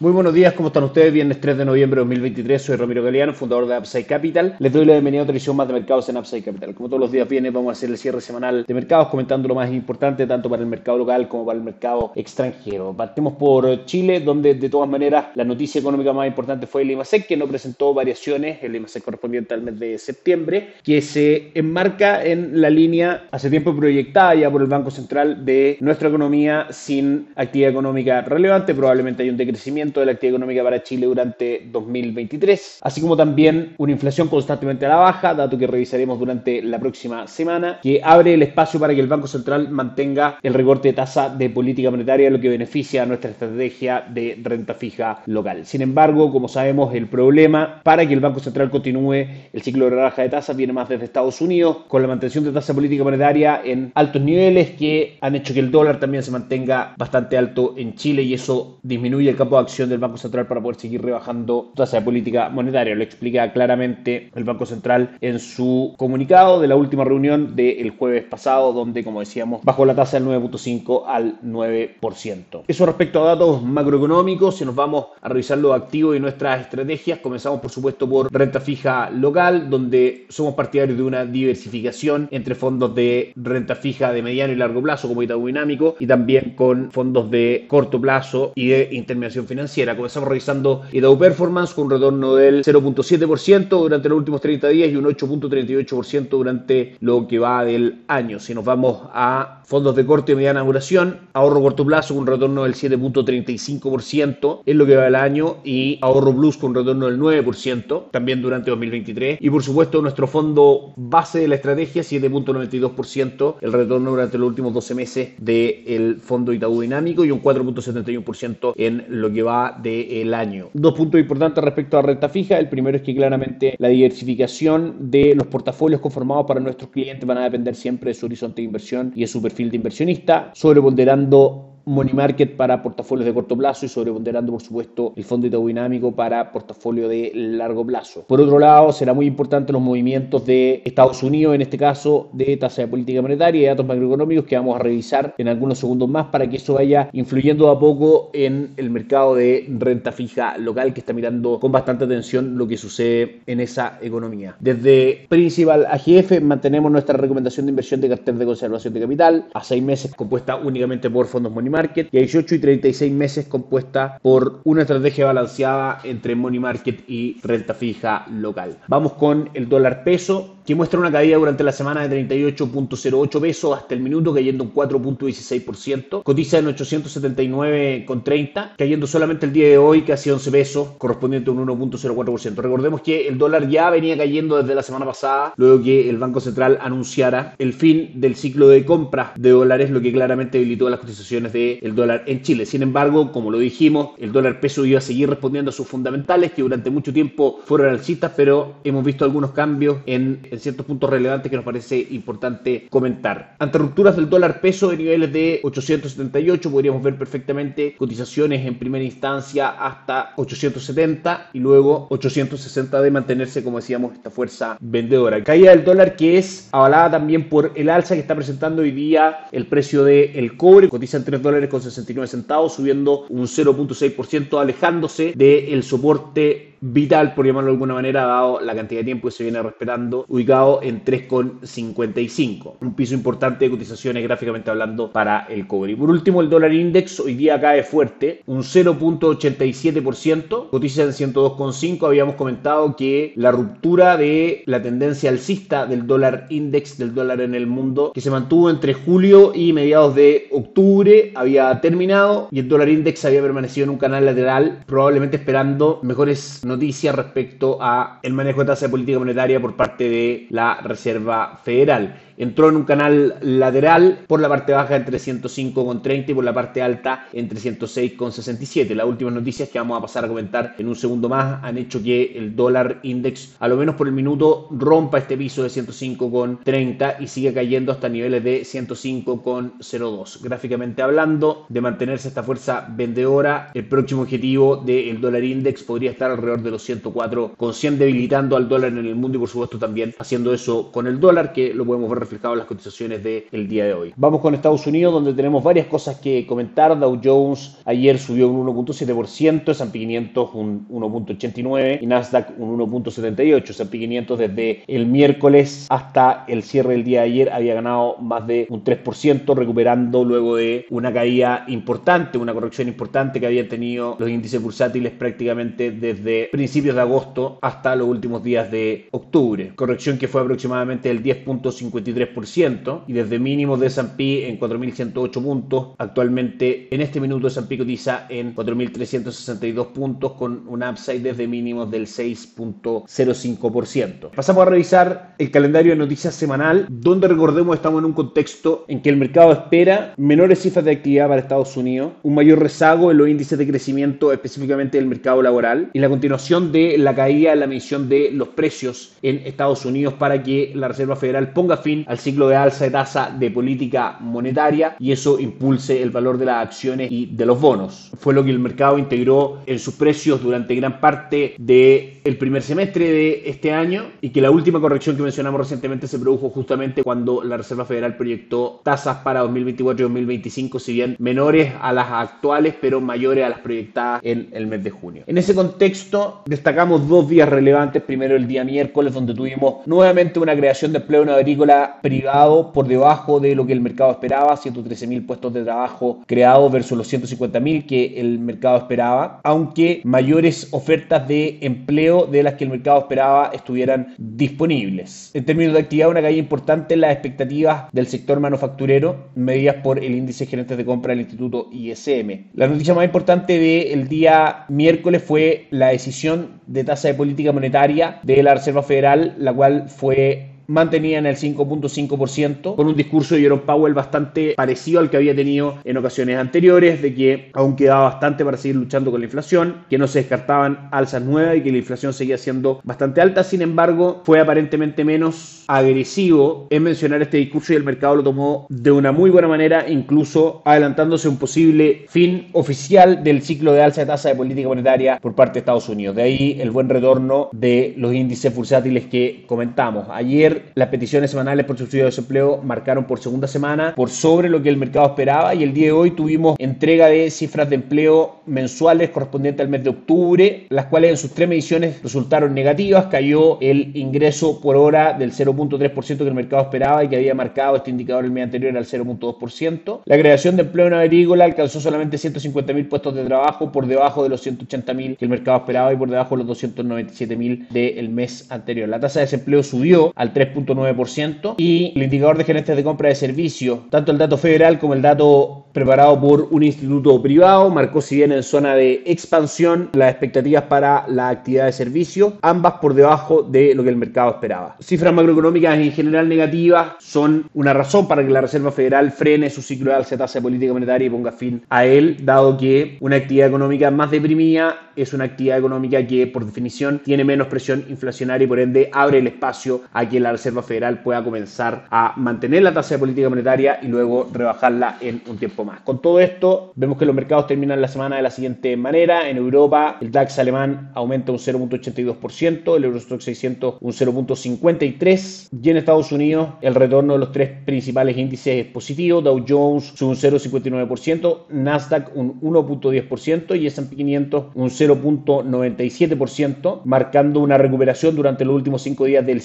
Muy buenos días, ¿cómo están ustedes? Viernes 3 de noviembre de 2023, soy Ramiro Galeano, fundador de Upside Capital. Les doy la bienvenida a otra edición más de mercados en Upside Capital. Como todos los días viene, vamos a hacer el cierre semanal de mercados, comentando lo más importante tanto para el mercado local como para el mercado extranjero. Partimos por Chile, donde de todas maneras la noticia económica más importante fue el IMASEC, que no presentó variaciones, el IMASEC correspondiente al mes de septiembre, que se enmarca en la línea hace tiempo proyectada ya por el Banco Central de nuestra economía sin actividad económica relevante. Probablemente hay un decrecimiento de la actividad económica para Chile durante 2023, así como también una inflación constantemente a la baja, dato que revisaremos durante la próxima semana, que abre el espacio para que el Banco Central mantenga el recorte de tasa de política monetaria, lo que beneficia a nuestra estrategia de renta fija local. Sin embargo, como sabemos, el problema para que el Banco Central continúe el ciclo de rebaja de tasas viene más desde Estados Unidos, con la mantención de tasa política monetaria en altos niveles que han hecho que el dólar también se mantenga bastante alto en Chile y eso disminuye el campo de acción del Banco Central para poder seguir rebajando tasa de política monetaria. Lo explica claramente el Banco Central en su comunicado de la última reunión del jueves pasado, donde, como decíamos, bajó la tasa del 9.5 al 9%. Eso respecto a datos macroeconómicos, si nos vamos a revisar los activos y nuestras estrategias, comenzamos por supuesto por renta fija local, donde somos partidarios de una diversificación entre fondos de renta fija de mediano y largo plazo, como Itaú Dinámico, y también con fondos de corto plazo y de intermediación financiera Comenzamos revisando Itaú Performance con un retorno del 0.7% durante los últimos 30 días y un 8.38% durante lo que va del año. Si nos vamos a fondos de corto y mediana duración, ahorro corto plazo con un retorno del 7.35% en lo que va del año y ahorro plus con un retorno del 9% también durante 2023. Y por supuesto nuestro fondo base de la estrategia 7.92% el retorno durante los últimos 12 meses del fondo Itaú Dinámico y un 4.71% en lo que va del año. Dos puntos importantes respecto a renta fija. El primero es que claramente la diversificación de los portafolios conformados para nuestros clientes van a depender siempre de su horizonte de inversión y de su perfil de inversionista, sobreponderando money market para portafolios de corto plazo y sobreponderando, por supuesto, el fondo dinámico para portafolio de largo plazo. Por otro lado, será muy importante los movimientos de Estados Unidos, en este caso de tasa de política monetaria y datos macroeconómicos que vamos a revisar en algunos segundos más para que eso vaya influyendo a poco en el mercado de renta fija local que está mirando con bastante atención lo que sucede en esa economía. Desde Principal AGF mantenemos nuestra recomendación de inversión de cartera de conservación de capital a seis meses compuesta únicamente por fondos money y a 18 y 36 meses compuesta por una estrategia balanceada entre money market y renta fija local. Vamos con el dólar peso que muestra una caída durante la semana de 38.08 pesos hasta el minuto, cayendo un 4.16%. Cotiza en 879,30, cayendo solamente el día de hoy casi 11 pesos, correspondiente a un 1.04%. Recordemos que el dólar ya venía cayendo desde la semana pasada, luego que el Banco Central anunciara el fin del ciclo de compra de dólares, lo que claramente debilitó las cotizaciones del dólar en Chile. Sin embargo, como lo dijimos, el dólar peso iba a seguir respondiendo a sus fundamentales, que durante mucho tiempo fueron alcistas, pero hemos visto algunos cambios en ciertos puntos relevantes que nos parece importante comentar. Ante rupturas del dólar peso de niveles de 878, podríamos ver perfectamente cotizaciones en primera instancia hasta 870 y luego 860 de mantenerse, como decíamos, esta fuerza vendedora. Caída del dólar que es avalada también por el alza que está presentando hoy día el precio del cobre, cotiza en 3 dólares con 69 centavos, subiendo un 0.6%, alejándose del soporte vital, por llamarlo de alguna manera, dado la cantidad de tiempo que se viene respetando, ubicado en 3,55. Un piso importante de cotizaciones gráficamente hablando para el cobre. Y por último, el dólar index hoy día cae fuerte, un 0.87%, cotiza en 102,5. Habíamos comentado que la ruptura de la tendencia alcista del dólar index, del dólar en el mundo, que se mantuvo entre julio y mediados de octubre, había terminado y el dólar index había permanecido en un canal lateral, probablemente esperando mejores noticias respecto a el manejo de tasa de política monetaria por parte de la Reserva Federal entró en un canal lateral por la parte baja entre 105,30 y por la parte alta entre 106,67. Las últimas noticias que vamos a pasar a comentar en un segundo más han hecho que el dólar index, a lo menos por el minuto, rompa este piso de 105,30 y sigue cayendo hasta niveles de 105,02. Gráficamente hablando, de mantenerse esta fuerza vendedora, el próximo objetivo del dólar index podría estar alrededor de los 104 con 100 debilitando al dólar en el mundo y por supuesto también haciendo eso con el dólar que lo podemos ver reflejado en las cotizaciones del día de hoy. Vamos con Estados Unidos donde tenemos varias cosas que comentar. Dow Jones ayer subió un 1.7%, S&P 500 un 1.89 y Nasdaq un 1.78. S&P 500 desde el miércoles hasta el cierre del día de ayer había ganado más de un 3% recuperando luego de una caída importante, una corrección importante que habían tenido los índices bursátiles prácticamente desde principios de agosto hasta los últimos días de octubre. Corrección que fue aproximadamente el 10.53% y desde mínimos de S&P en 4.108 puntos. Actualmente en este minuto S&P cotiza en 4.362 puntos con un upside desde mínimos del 6.05%. Pasamos a revisar el calendario de noticias semanal donde recordemos estamos en un contexto en que el mercado espera menores cifras de actividad para Estados Unidos, un mayor rezago en los índices de crecimiento específicamente del mercado laboral y la continuación de la caída en la medición de los precios en Estados Unidos para que la Reserva Federal ponga fin al ciclo de alza de tasa de política monetaria y eso impulse el valor de las acciones y de los bonos. Fue lo que el mercado integró en sus precios durante gran parte del primer semestre de este año y que la última corrección que mencionamos recientemente se produjo justamente cuando la Reserva Federal proyectó tasas para 2024 y 2025, si bien menores a las actuales, pero mayores a las proyectadas en el mes de junio. En ese contexto, destacamos dos días relevantes. Primero, el día miércoles, donde tuvimos nuevamente una creación de empleo en agrícola privado por debajo de lo que el mercado esperaba, 113 mil puestos de trabajo creados versus los 150 mil que el mercado esperaba, aunque mayores ofertas de empleo de las que el mercado esperaba estuvieran disponibles. En términos de actividad, una caída importante en las expectativas del sector manufacturero, medidas por el índice de gerentes de compra del Instituto ISM. La noticia más importante del día miércoles fue la decisión de tasa de política monetaria de la Reserva Federal, la cual fue mantenía en el 5.5% con un discurso de Jerome Powell bastante parecido al que había tenido en ocasiones anteriores, de que aún quedaba bastante para seguir luchando con la inflación, que no se descartaban alzas nuevas y que la inflación seguía siendo bastante alta, sin embargo fue aparentemente menos agresivo en mencionar este discurso y el mercado lo tomó de una muy buena manera, incluso adelantándose un posible fin oficial del ciclo de alza de tasa de política monetaria por parte de Estados Unidos. De ahí el buen retorno de los índices bursátiles que comentamos. Ayer las peticiones semanales por subsidio de desempleo marcaron por segunda semana por sobre lo que el mercado esperaba y el día de hoy tuvimos entrega de cifras de empleo mensuales correspondientes al mes de octubre, las cuales en sus tres mediciones resultaron negativas. Cayó el ingreso por hora del 0.3% que el mercado esperaba y que había marcado este indicador el mes anterior al 0.2%. La creación de empleo en agrícola alcanzó solamente 150.000 puestos de trabajo por debajo de los 180.000 que el mercado esperaba y por debajo de los 297.000 del mes anterior. La tasa de desempleo subió al 3 3.9% y el indicador de gerentes de compra de servicios, tanto el dato federal como el dato preparado por un instituto privado, marcó si bien en zona de expansión las expectativas para la actividad de servicio, ambas por debajo de lo que el mercado esperaba. Cifras macroeconómicas en general negativas son una razón para que la Reserva Federal frene su ciclo de alza de tasa de política monetaria y ponga fin a él, dado que una actividad económica más deprimida es una actividad económica que por definición tiene menos presión inflacionaria y por ende abre el espacio a que la Reserva Federal pueda comenzar a mantener la tasa de política monetaria y luego rebajarla en un tiempo más. Con todo esto, vemos que los mercados terminan la semana de la siguiente manera. En Europa, el DAX alemán aumenta un 0.82%, el Eurostock 600 un 0.53% y en Estados Unidos el retorno de los tres principales índices es positivo. Dow Jones sube un 0.59%, Nasdaq un 1.10% y S&P 500 un 0.97%, marcando una recuperación durante los últimos cinco días del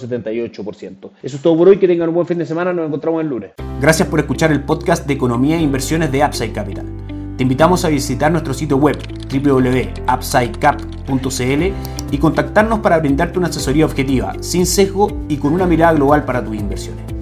5.78%. Eso es todo por hoy, que tengan un buen fin de semana, nos encontramos el lunes. Gracias por escuchar el podcast de Economía e Inversiones de Upside Capital. Te invitamos a visitar nuestro sitio web www.upsidecap.cl y contactarnos para brindarte una asesoría objetiva, sin sesgo y con una mirada global para tus inversiones.